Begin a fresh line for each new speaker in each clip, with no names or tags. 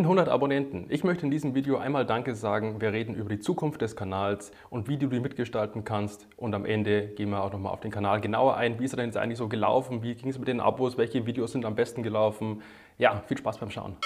100 Abonnenten. Ich möchte in diesem Video einmal Danke sagen. Wir reden über die Zukunft des Kanals und wie du die mitgestalten kannst. Und am Ende gehen wir auch nochmal auf den Kanal genauer ein. Wie ist er denn jetzt eigentlich so gelaufen? Wie ging es mit den Abos? Welche Videos sind am besten gelaufen? Ja, viel Spaß beim Schauen.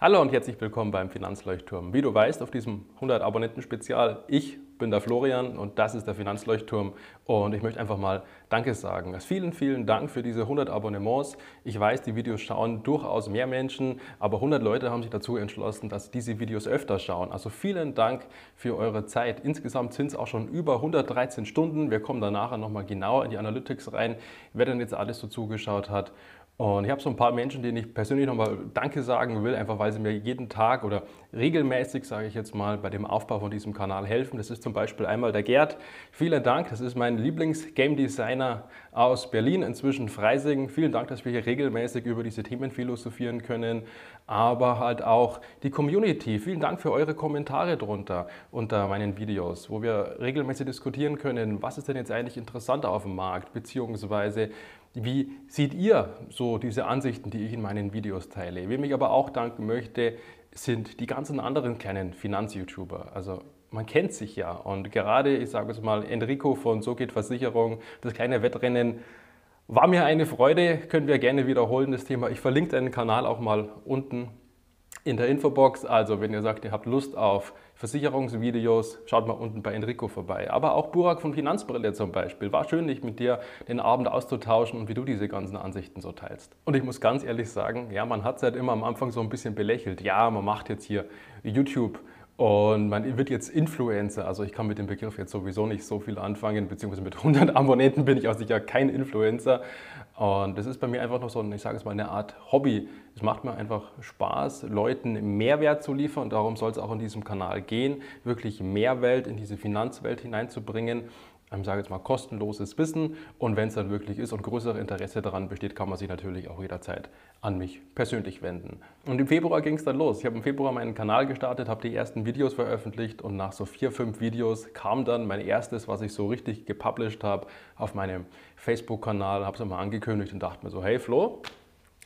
Hallo und herzlich willkommen beim Finanzleuchtturm. Wie du weißt, auf diesem 100 Abonnenten Spezial, ich bin der Florian und das ist der Finanzleuchtturm und ich möchte einfach mal Danke sagen. Also vielen, vielen Dank für diese 100 Abonnements. Ich weiß, die Videos schauen durchaus mehr Menschen, aber 100 Leute haben sich dazu entschlossen, dass diese Videos öfter schauen. Also vielen Dank für eure Zeit. Insgesamt sind es auch schon über 113 Stunden. Wir kommen da nachher nochmal genauer in die Analytics rein, wer denn jetzt alles so zugeschaut hat. Und ich habe so ein paar Menschen, denen ich persönlich nochmal Danke sagen will, einfach weil sie mir jeden Tag oder regelmäßig, sage ich jetzt mal, bei dem Aufbau von diesem Kanal helfen. Das ist zum Beispiel einmal der Gerd. Vielen Dank, das ist mein Lieblings-Game Designer aus Berlin, inzwischen Freising. Vielen Dank, dass wir hier regelmäßig über diese Themen philosophieren können, aber halt auch die Community. Vielen Dank für eure Kommentare drunter unter meinen Videos, wo wir regelmäßig diskutieren können, was ist denn jetzt eigentlich interessanter auf dem Markt, beziehungsweise wie seht ihr so diese Ansichten, die ich in meinen Videos teile? Wem ich aber auch danken möchte, sind die ganzen anderen kleinen Finanz-YouTuber. Also man kennt sich ja und gerade, ich sage es mal, Enrico von So geht Versicherung, das kleine Wettrennen, war mir eine Freude, können wir gerne wiederholen das Thema. Ich verlinke deinen Kanal auch mal unten in der Infobox. Also wenn ihr sagt, ihr habt Lust auf Versicherungsvideos, schaut mal unten bei Enrico vorbei. Aber auch Burak von Finanzbrille zum Beispiel. War schön, dich mit dir den Abend auszutauschen und wie du diese ganzen Ansichten so teilst. Und ich muss ganz ehrlich sagen, ja, man hat es halt immer am Anfang so ein bisschen belächelt. Ja, man macht jetzt hier YouTube und man wird jetzt Influencer, also ich kann mit dem Begriff jetzt sowieso nicht so viel anfangen, beziehungsweise mit 100 Abonnenten bin ich auch sicher kein Influencer. Und das ist bei mir einfach noch so, ich sage es mal, eine Art Hobby. Es macht mir einfach Spaß, Leuten Mehrwert zu liefern. Darum soll es auch in diesem Kanal gehen, wirklich Mehrwert in diese Finanzwelt hineinzubringen ich sage jetzt mal, kostenloses Wissen. Und wenn es dann wirklich ist und größere Interesse daran besteht, kann man sich natürlich auch jederzeit an mich persönlich wenden. Und im Februar ging es dann los. Ich habe im Februar meinen Kanal gestartet, habe die ersten Videos veröffentlicht und nach so vier, fünf Videos kam dann mein erstes, was ich so richtig gepublished habe, auf meinem Facebook-Kanal, habe es mal angekündigt und dachte mir so, hey Flo,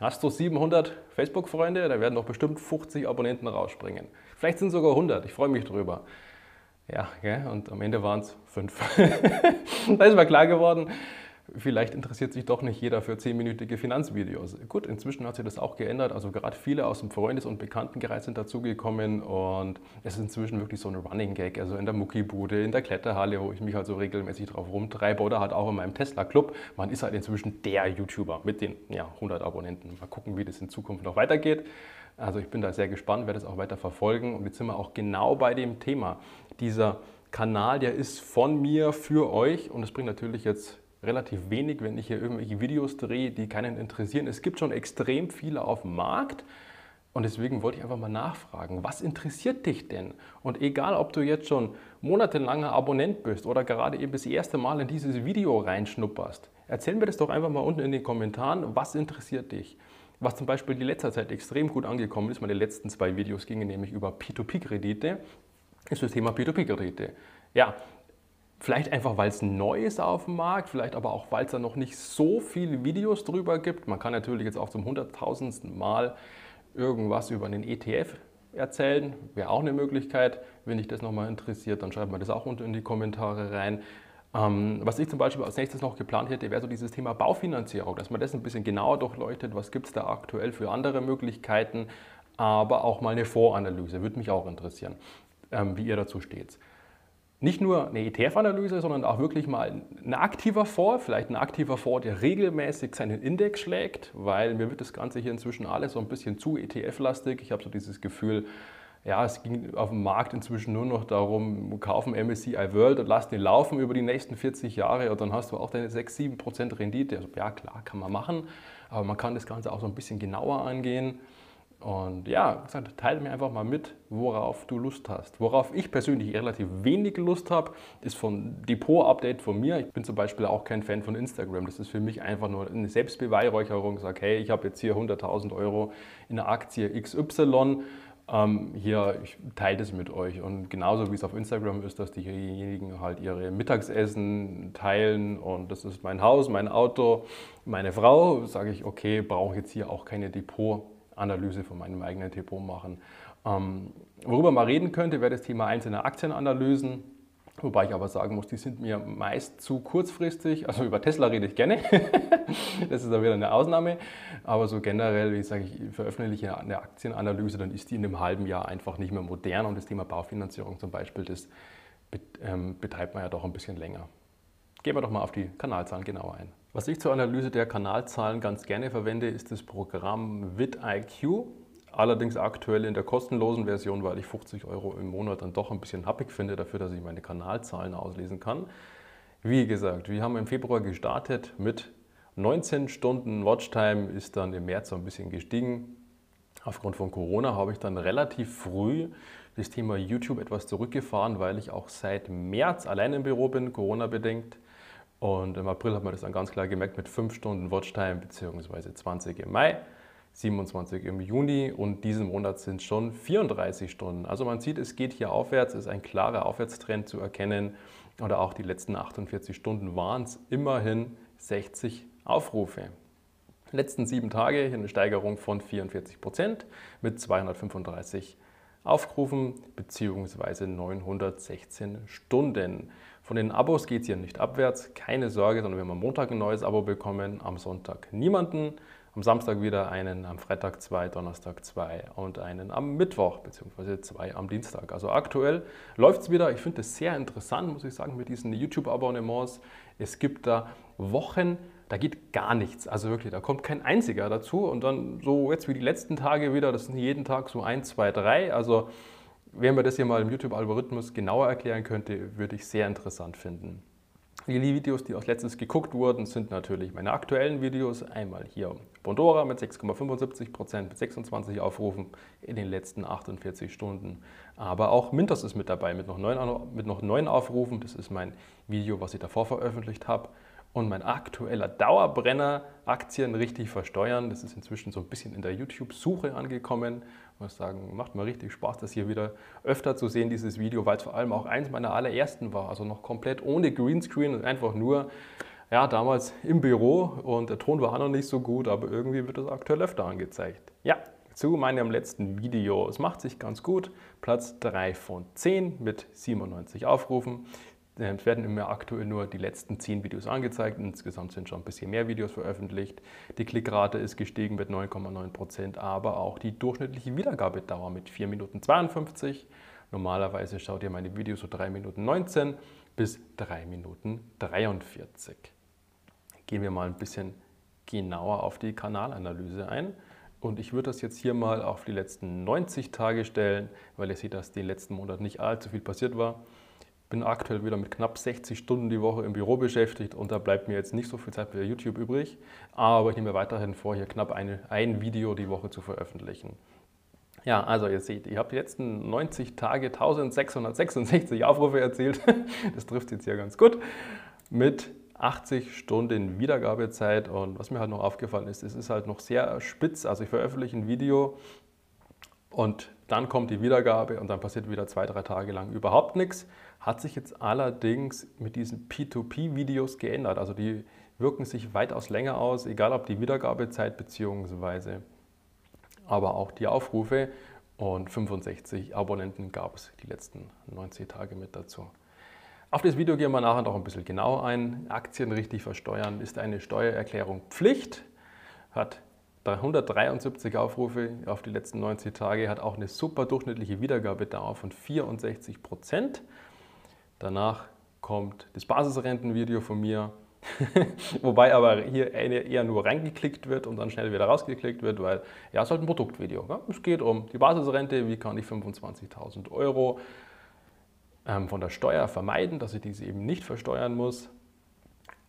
hast du 700 Facebook-Freunde? Da werden doch bestimmt 50 Abonnenten rausspringen. Vielleicht sind sogar 100, ich freue mich drüber. Ja, gell? und am Ende waren es fünf. da ist mir klar geworden, vielleicht interessiert sich doch nicht jeder für zehnminütige Finanzvideos. Gut, inzwischen hat sich das auch geändert. Also gerade viele aus dem Freundes- und Bekanntenkreis sind dazugekommen und es ist inzwischen wirklich so ein Running Gag. Also in der Muckibude, in der Kletterhalle, wo ich mich halt so regelmäßig drauf rumtreibe oder halt auch in meinem Tesla-Club. Man ist halt inzwischen der YouTuber mit den ja, 100 Abonnenten. Mal gucken, wie das in Zukunft noch weitergeht. Also ich bin da sehr gespannt, werde es auch weiter verfolgen. Und jetzt sind wir auch genau bei dem Thema. Dieser Kanal, der ist von mir für euch und es bringt natürlich jetzt relativ wenig, wenn ich hier irgendwelche Videos drehe, die keinen interessieren. Es gibt schon extrem viele auf dem Markt. Und deswegen wollte ich einfach mal nachfragen, was interessiert dich denn? Und egal, ob du jetzt schon monatelanger Abonnent bist oder gerade eben das erste Mal in dieses Video reinschnupperst, erzähl mir das doch einfach mal unten in den Kommentaren, was interessiert dich? Was zum Beispiel die letzter Zeit extrem gut angekommen ist, meine letzten zwei Videos gingen nämlich über P2P-Kredite, ist das Thema P2P-Kredite. Ja, Vielleicht einfach, weil es neu ist auf dem Markt, vielleicht aber auch, weil es da noch nicht so viele Videos drüber gibt. Man kann natürlich jetzt auch zum hunderttausendsten Mal irgendwas über einen ETF erzählen. Wäre auch eine Möglichkeit. Wenn dich das nochmal interessiert, dann schreibt mir das auch unten in die Kommentare rein. Ähm, was ich zum Beispiel als nächstes noch geplant hätte, wäre so dieses Thema Baufinanzierung, dass man das ein bisschen genauer durchleuchtet, was gibt es da aktuell für andere Möglichkeiten, aber auch mal eine Voranalyse, würde mich auch interessieren, ähm, wie ihr dazu steht. Nicht nur eine ETF-Analyse, sondern auch wirklich mal ein aktiver Fonds, vielleicht ein aktiver Fonds, der regelmäßig seinen Index schlägt, weil mir wird das Ganze hier inzwischen alles so ein bisschen zu ETF-lastig. Ich habe so dieses Gefühl, ja, es ging auf dem Markt inzwischen nur noch darum, kaufen MSCI World und lass den laufen über die nächsten 40 Jahre und dann hast du auch deine 6, 7 Prozent Rendite. Also, ja, klar, kann man machen, aber man kann das Ganze auch so ein bisschen genauer angehen. Und ja, gesagt, teile mir einfach mal mit, worauf du Lust hast. Worauf ich persönlich relativ wenig Lust habe, ist von Depot-Update von mir. Ich bin zum Beispiel auch kein Fan von Instagram. Das ist für mich einfach nur eine Selbstbeweihräucherung. Ich sage, hey, ich habe jetzt hier 100.000 Euro in der Aktie XY ähm, hier, ich teile das mit euch. Und genauso wie es auf Instagram ist, dass diejenigen halt ihre Mittagsessen teilen und das ist mein Haus, mein Auto, meine Frau, sage ich, okay, brauche jetzt hier auch keine Depot. Analyse von meinem eigenen Depot machen. Ähm, worüber man reden könnte, wäre das Thema einzelne Aktienanalysen. Wobei ich aber sagen muss, die sind mir meist zu kurzfristig. Also über Tesla rede ich gerne. das ist dann wieder eine Ausnahme. Aber so generell, wie ich sage, ich veröffentliche eine Aktienanalyse, dann ist die in einem halben Jahr einfach nicht mehr modern. Und das Thema Baufinanzierung zum Beispiel, das ähm, betreibt man ja doch ein bisschen länger. Gehen wir doch mal auf die Kanalzahlen genauer ein. Was ich zur Analyse der Kanalzahlen ganz gerne verwende, ist das Programm vidIQ. Allerdings aktuell in der kostenlosen Version, weil ich 50 Euro im Monat dann doch ein bisschen happig finde dafür, dass ich meine Kanalzahlen auslesen kann. Wie gesagt, wir haben im Februar gestartet mit 19 Stunden Watchtime, ist dann im März so ein bisschen gestiegen. Aufgrund von Corona habe ich dann relativ früh das Thema YouTube etwas zurückgefahren, weil ich auch seit März allein im Büro bin, Corona bedingt. Und im April hat man das dann ganz klar gemerkt mit 5 Stunden Watchtime bzw. 20 im Mai. 27 im Juni und diesen Monat sind schon 34 Stunden. Also man sieht, es geht hier aufwärts, ist ein klarer Aufwärtstrend zu erkennen. Oder auch die letzten 48 Stunden waren es immerhin 60 Aufrufe. Letzten sieben Tage hier eine Steigerung von 44 Prozent mit 235 Aufrufen bzw. 916 Stunden. Von den Abos geht es hier nicht abwärts, keine Sorge, sondern wir haben am Montag ein neues Abo bekommen, am Sonntag niemanden am Samstag wieder einen, am Freitag zwei, Donnerstag zwei und einen am Mittwoch, beziehungsweise zwei am Dienstag. Also aktuell läuft es wieder. Ich finde es sehr interessant, muss ich sagen, mit diesen YouTube-Abonnements. Es gibt da Wochen, da geht gar nichts. Also wirklich, da kommt kein einziger dazu. Und dann so jetzt wie die letzten Tage wieder, das sind jeden Tag so ein, zwei, drei. Also wenn man das hier mal im YouTube-Algorithmus genauer erklären könnte, würde ich sehr interessant finden. Die Videos, die als letztes geguckt wurden, sind natürlich meine aktuellen Videos. Einmal hier Bondora mit 6,75% mit 26 Aufrufen in den letzten 48 Stunden. Aber auch Mintos ist mit dabei mit noch, 9, mit noch 9 Aufrufen. Das ist mein Video, was ich davor veröffentlicht habe. Und mein aktueller Dauerbrenner, Aktien richtig versteuern, das ist inzwischen so ein bisschen in der YouTube-Suche angekommen. Ich muss sagen, macht mir richtig Spaß, das hier wieder öfter zu sehen, dieses Video, weil es vor allem auch eins meiner allerersten war. Also noch komplett ohne Greenscreen und einfach nur, ja, damals im Büro und der Ton war noch nicht so gut, aber irgendwie wird das aktuell öfter angezeigt. Ja, zu meinem letzten Video. Es macht sich ganz gut. Platz 3 von 10 mit 97 Aufrufen. Es werden immer aktuell nur die letzten 10 Videos angezeigt. Insgesamt sind schon ein bisschen mehr Videos veröffentlicht. Die Klickrate ist gestiegen mit 9,9%, aber auch die durchschnittliche Wiedergabedauer mit 4 Minuten 52. Normalerweise schaut ihr meine Videos so 3 Minuten 19 bis 3 Minuten 43. Gehen wir mal ein bisschen genauer auf die Kanalanalyse ein. Und ich würde das jetzt hier mal auf die letzten 90 Tage stellen, weil ihr seht, dass den letzten Monat nicht allzu viel passiert war bin aktuell wieder mit knapp 60 Stunden die Woche im Büro beschäftigt und da bleibt mir jetzt nicht so viel Zeit für YouTube übrig. Aber ich nehme weiterhin vor, hier knapp eine, ein Video die Woche zu veröffentlichen. Ja, also ihr seht, ich habe die letzten 90 Tage 1666 Aufrufe erzielt. Das trifft jetzt hier ganz gut. Mit 80 Stunden Wiedergabezeit. Und was mir halt noch aufgefallen ist, es ist halt noch sehr spitz. Also ich veröffentliche ein Video und dann kommt die Wiedergabe und dann passiert wieder zwei, drei Tage lang überhaupt nichts. Hat sich jetzt allerdings mit diesen P2P-Videos geändert. Also die wirken sich weitaus länger aus, egal ob die Wiedergabezeit bzw. aber auch die Aufrufe. Und 65 Abonnenten gab es die letzten 90 Tage mit dazu. Auf das Video gehen wir nachher noch ein bisschen genauer ein. Aktien richtig versteuern ist eine Steuererklärung Pflicht, hat 173 Aufrufe auf die letzten 90 Tage, hat auch eine super durchschnittliche Wiedergabedauer von 64 Prozent. Danach kommt das Basisrentenvideo von mir, wobei aber hier eher nur reingeklickt wird und dann schnell wieder rausgeklickt wird, weil ja, es ist halt ein Produktvideo. Ja? Es geht um die Basisrente, wie kann ich 25.000 Euro ähm, von der Steuer vermeiden, dass ich diese eben nicht versteuern muss.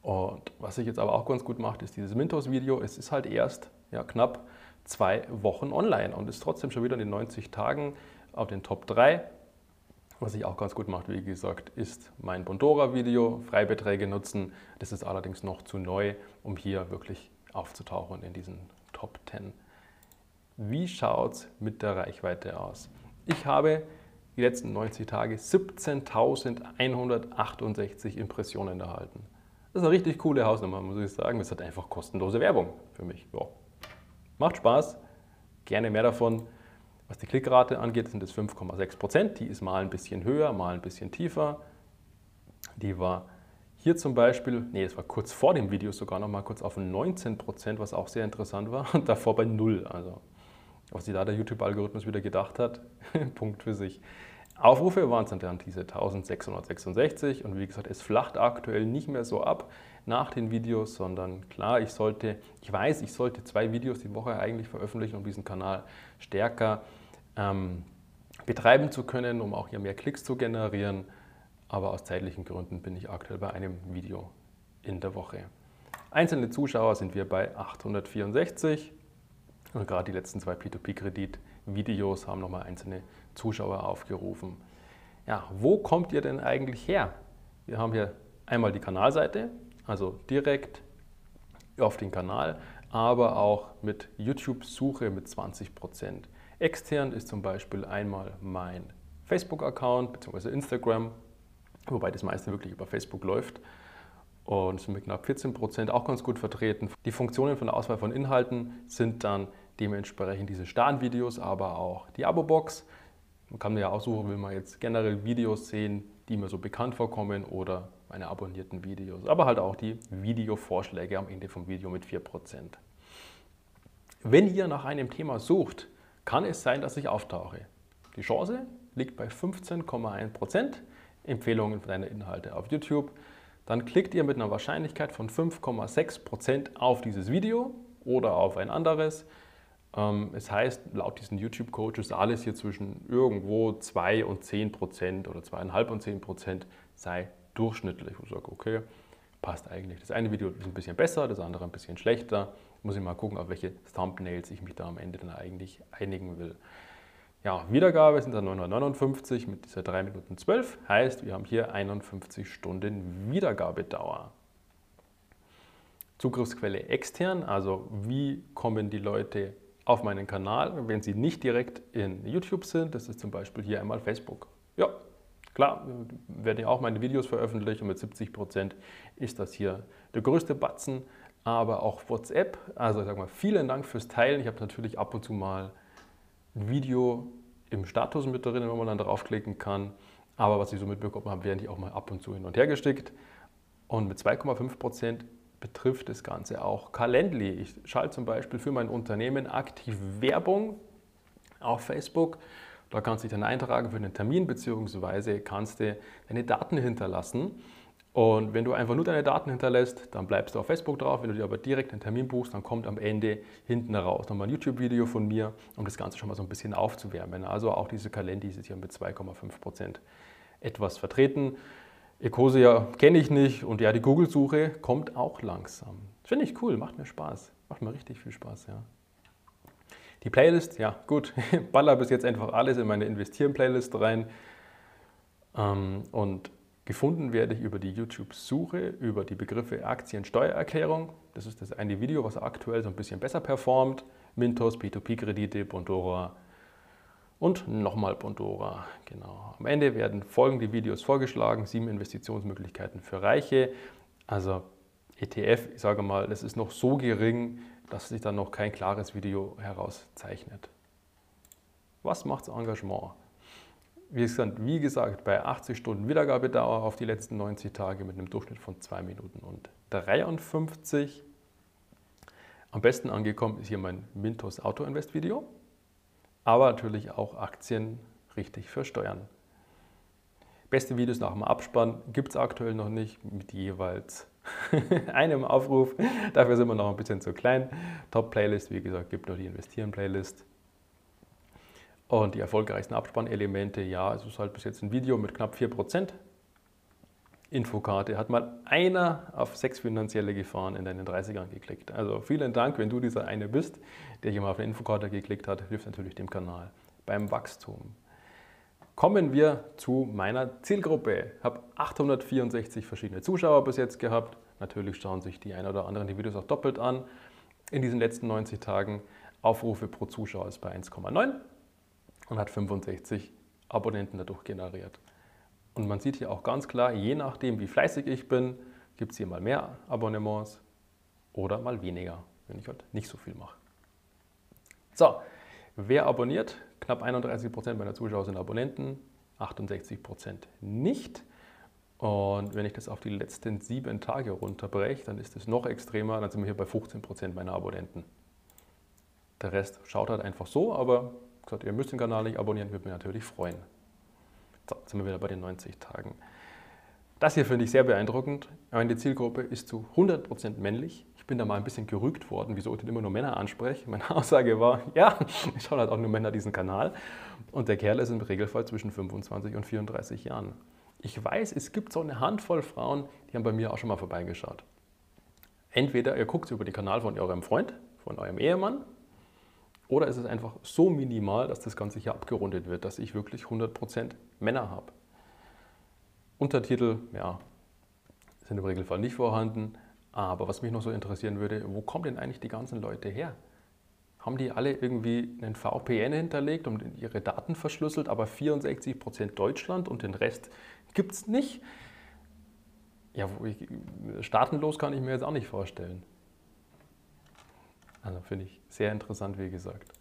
Und was sich jetzt aber auch ganz gut macht, ist dieses Mintos-Video. Es ist halt erst ja, knapp zwei Wochen online und ist trotzdem schon wieder in den 90 Tagen auf den Top 3. Was sich auch ganz gut macht, wie gesagt, ist mein Bondora-Video, Freibeträge nutzen. Das ist allerdings noch zu neu, um hier wirklich aufzutauchen in diesen Top 10. Wie schaut es mit der Reichweite aus? Ich habe die letzten 90 Tage 17.168 Impressionen erhalten. Das ist eine richtig coole Hausnummer, muss ich sagen. Das hat einfach kostenlose Werbung für mich. Ja. Macht Spaß. gerne mehr davon. Was die Klickrate angeht, sind es 5,6 Prozent. Die ist mal ein bisschen höher, mal ein bisschen tiefer. Die war hier zum Beispiel, nee, es war kurz vor dem Video sogar noch mal kurz auf 19 Prozent, was auch sehr interessant war, und davor bei 0. Also, was sich da der YouTube-Algorithmus wieder gedacht hat, Punkt für sich. Aufrufe waren es dann diese 1666 und wie gesagt, es flacht aktuell nicht mehr so ab nach den Videos, sondern klar, ich sollte, ich weiß, ich sollte zwei Videos die Woche eigentlich veröffentlichen, um diesen Kanal stärker ähm, betreiben zu können, um auch hier mehr Klicks zu generieren aber aus zeitlichen Gründen bin ich aktuell bei einem Video in der Woche. Einzelne Zuschauer sind wir bei 864 und gerade die letzten zwei P2P-Kredit-Videos haben nochmal einzelne Zuschauer aufgerufen. Ja, wo kommt ihr denn eigentlich her? Wir haben hier einmal die Kanalseite, also direkt auf den Kanal, aber auch mit YouTube-Suche mit 20%. Extern ist zum Beispiel einmal mein Facebook-Account bzw. Instagram wobei das meiste wirklich über Facebook läuft und sind mit knapp 14 Prozent auch ganz gut vertreten. Die Funktionen von der Auswahl von Inhalten sind dann dementsprechend diese Startvideos, aber auch die Abo-Box. Man kann ja aussuchen, will man jetzt generell Videos sehen, die mir so bekannt vorkommen oder meine abonnierten Videos, aber halt auch die Videovorschläge am Ende vom Video mit 4%. Wenn ihr nach einem Thema sucht, kann es sein, dass ich auftauche. Die Chance liegt bei 15,1%. Empfehlungen für deine Inhalte auf YouTube. Dann klickt ihr mit einer Wahrscheinlichkeit von 5,6% auf dieses Video oder auf ein anderes. Ähm, es heißt, laut diesen YouTube-Coaches, alles hier zwischen irgendwo 2 und 10% oder 2,5 und 10% sei durchschnittlich. Ich sage, okay, passt eigentlich. Das eine Video ist ein bisschen besser, das andere ein bisschen schlechter. Muss ich mal gucken, auf welche Thumbnails ich mich da am Ende dann eigentlich einigen will. Ja, Wiedergabe sind dann 959 mit dieser 3 Minuten 12. Heißt, wir haben hier 51 Stunden Wiedergabedauer. Zugriffsquelle extern, also wie kommen die Leute auf meinen Kanal, wenn sie nicht direkt in YouTube sind. Das ist zum Beispiel hier einmal Facebook. Ja, klar, werde ich auch meine Videos veröffentlichen und mit 70 Prozent ist das hier der größte Batzen. Aber auch WhatsApp, also sag mal, vielen Dank fürs Teilen. Ich habe natürlich ab und zu mal ein Video im Status mit drin, wenn man dann draufklicken kann. Aber was ich so mitbekommen habe, werden die auch mal ab und zu hin und her gestickt. Und mit 2,5 Prozent betrifft das Ganze auch Calendly. Ich schalte zum Beispiel für mein Unternehmen aktiv Werbung auf Facebook. Da kannst du dich dann eintragen für einen Termin, beziehungsweise kannst du deine Daten hinterlassen. Und wenn du einfach nur deine Daten hinterlässt, dann bleibst du auf Facebook drauf. Wenn du dir aber direkt einen Termin buchst, dann kommt am Ende hinten raus nochmal ein YouTube-Video von mir, um das Ganze schon mal so ein bisschen aufzuwärmen. Also auch diese Kalender ist hier mit 2,5 Prozent etwas vertreten. Ecosia kenne ich nicht und ja, die Google-Suche kommt auch langsam. Finde ich cool, macht mir Spaß. Macht mir richtig viel Spaß, ja. Die Playlist, ja gut, baller bis jetzt einfach alles in meine Investieren-Playlist rein. Ähm, und Gefunden werde ich über die YouTube-Suche, über die Begriffe Aktiensteuererklärung. Das ist das eine Video, was aktuell so ein bisschen besser performt. Mintos, P2P-Kredite, Bondora und nochmal Bondora. Genau. Am Ende werden folgende Videos vorgeschlagen: sieben Investitionsmöglichkeiten für Reiche. Also ETF, ich sage mal, das ist noch so gering, dass sich dann noch kein klares Video herauszeichnet. Was macht das Engagement? Wie gesagt, wie gesagt, bei 80 Stunden Wiedergabedauer auf die letzten 90 Tage mit einem Durchschnitt von 2 Minuten und 53. Am besten angekommen ist hier mein Mintos Auto Invest Video, aber natürlich auch Aktien richtig für Steuern. Beste Videos nach dem Abspann gibt es aktuell noch nicht mit jeweils einem Aufruf. Dafür sind wir noch ein bisschen zu klein. Top-Playlist, wie gesagt, gibt noch die Investieren-Playlist. Und die erfolgreichsten Abspannelemente, ja, es ist halt bis jetzt ein Video mit knapp 4%. Infokarte hat mal einer auf sechs finanzielle Gefahren in deinen 30ern geklickt. Also vielen Dank, wenn du dieser eine bist, der hier mal auf eine Infokarte geklickt hat, hilft natürlich dem Kanal beim Wachstum. Kommen wir zu meiner Zielgruppe. Ich habe 864 verschiedene Zuschauer bis jetzt gehabt. Natürlich schauen sich die ein oder anderen die Videos auch doppelt an. In diesen letzten 90 Tagen Aufrufe pro Zuschauer ist bei 1,9 und hat 65 Abonnenten dadurch generiert. Und man sieht hier auch ganz klar, je nachdem, wie fleißig ich bin, gibt es hier mal mehr Abonnements oder mal weniger, wenn ich halt nicht so viel mache. So, Wer abonniert? Knapp 31% meiner Zuschauer sind Abonnenten, 68% nicht. Und wenn ich das auf die letzten sieben Tage runterbreche, dann ist es noch extremer, dann sind wir hier bei 15% meiner Abonnenten. Der Rest schaut halt einfach so, aber gesagt, ihr müsst den Kanal nicht abonnieren, würde mich natürlich freuen. So, jetzt sind wir wieder bei den 90 Tagen. Das hier finde ich sehr beeindruckend. Meine Zielgruppe ist zu 100% männlich. Ich bin da mal ein bisschen gerügt worden, wieso ich denn immer nur Männer anspreche. Meine Aussage war, ja, ich schaue halt auch nur Männer diesen Kanal. Und der Kerl ist im Regelfall zwischen 25 und 34 Jahren. Ich weiß, es gibt so eine Handvoll Frauen, die haben bei mir auch schon mal vorbeigeschaut. Entweder ihr guckt über den Kanal von eurem Freund, von eurem Ehemann, oder ist es einfach so minimal, dass das Ganze hier abgerundet wird, dass ich wirklich 100% Männer habe. Untertitel, ja, sind im Regelfall nicht vorhanden. Aber was mich noch so interessieren würde, wo kommen denn eigentlich die ganzen Leute her? Haben die alle irgendwie einen VPN hinterlegt und ihre Daten verschlüsselt, aber 64% Deutschland und den Rest gibt es nicht? Ja, staatenlos kann ich mir jetzt auch nicht vorstellen. Also finde ich sehr interessant, wie gesagt.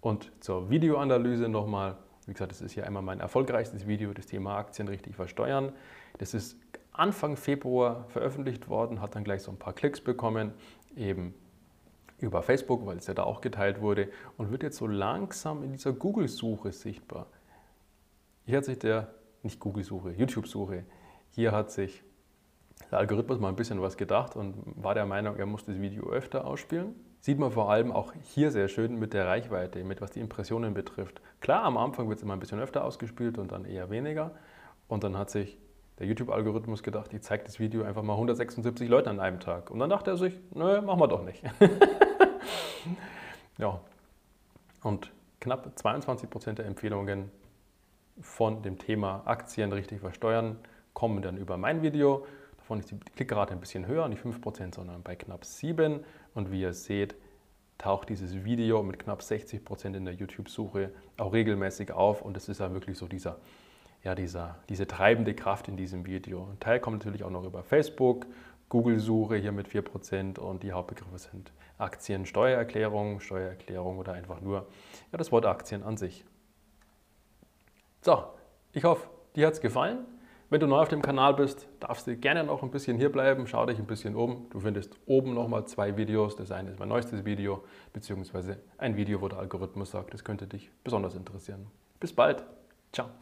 Und zur Videoanalyse nochmal. Wie gesagt, das ist hier einmal mein erfolgreichstes Video, das Thema Aktien richtig versteuern. Das ist Anfang Februar veröffentlicht worden, hat dann gleich so ein paar Klicks bekommen, eben über Facebook, weil es ja da auch geteilt wurde und wird jetzt so langsam in dieser Google-Suche sichtbar. Hier hat sich der, nicht Google-Suche, YouTube-Suche, hier hat sich der Algorithmus mal ein bisschen was gedacht und war der Meinung, er muss das Video öfter ausspielen sieht man vor allem auch hier sehr schön mit der Reichweite, mit was die Impressionen betrifft. Klar, am Anfang wird es immer ein bisschen öfter ausgespielt und dann eher weniger. Und dann hat sich der YouTube-Algorithmus gedacht, ich zeige das Video einfach mal 176 Leuten an einem Tag. Und dann dachte er sich, nö, machen wir doch nicht. ja. Und knapp 22 Prozent der Empfehlungen von dem Thema Aktien richtig versteuern kommen dann über mein Video. Davon ist die Klickrate ein bisschen höher, nicht 5%, sondern bei knapp 7%. Und wie ihr seht, taucht dieses Video mit knapp 60% in der YouTube-Suche auch regelmäßig auf. Und es ist ja wirklich so dieser, ja, dieser, diese treibende Kraft in diesem Video. Ein Teil kommt natürlich auch noch über Facebook, Google-Suche hier mit 4% und die Hauptbegriffe sind Aktien, Steuererklärung, Steuererklärung oder einfach nur ja, das Wort Aktien an sich. So, ich hoffe, dir hat es gefallen. Wenn du neu auf dem Kanal bist, darfst du gerne noch ein bisschen hier bleiben, schau dich ein bisschen um. Du findest oben nochmal zwei Videos. Das eine ist mein neuestes Video, beziehungsweise ein Video, wo der Algorithmus sagt, das könnte dich besonders interessieren. Bis bald. Ciao.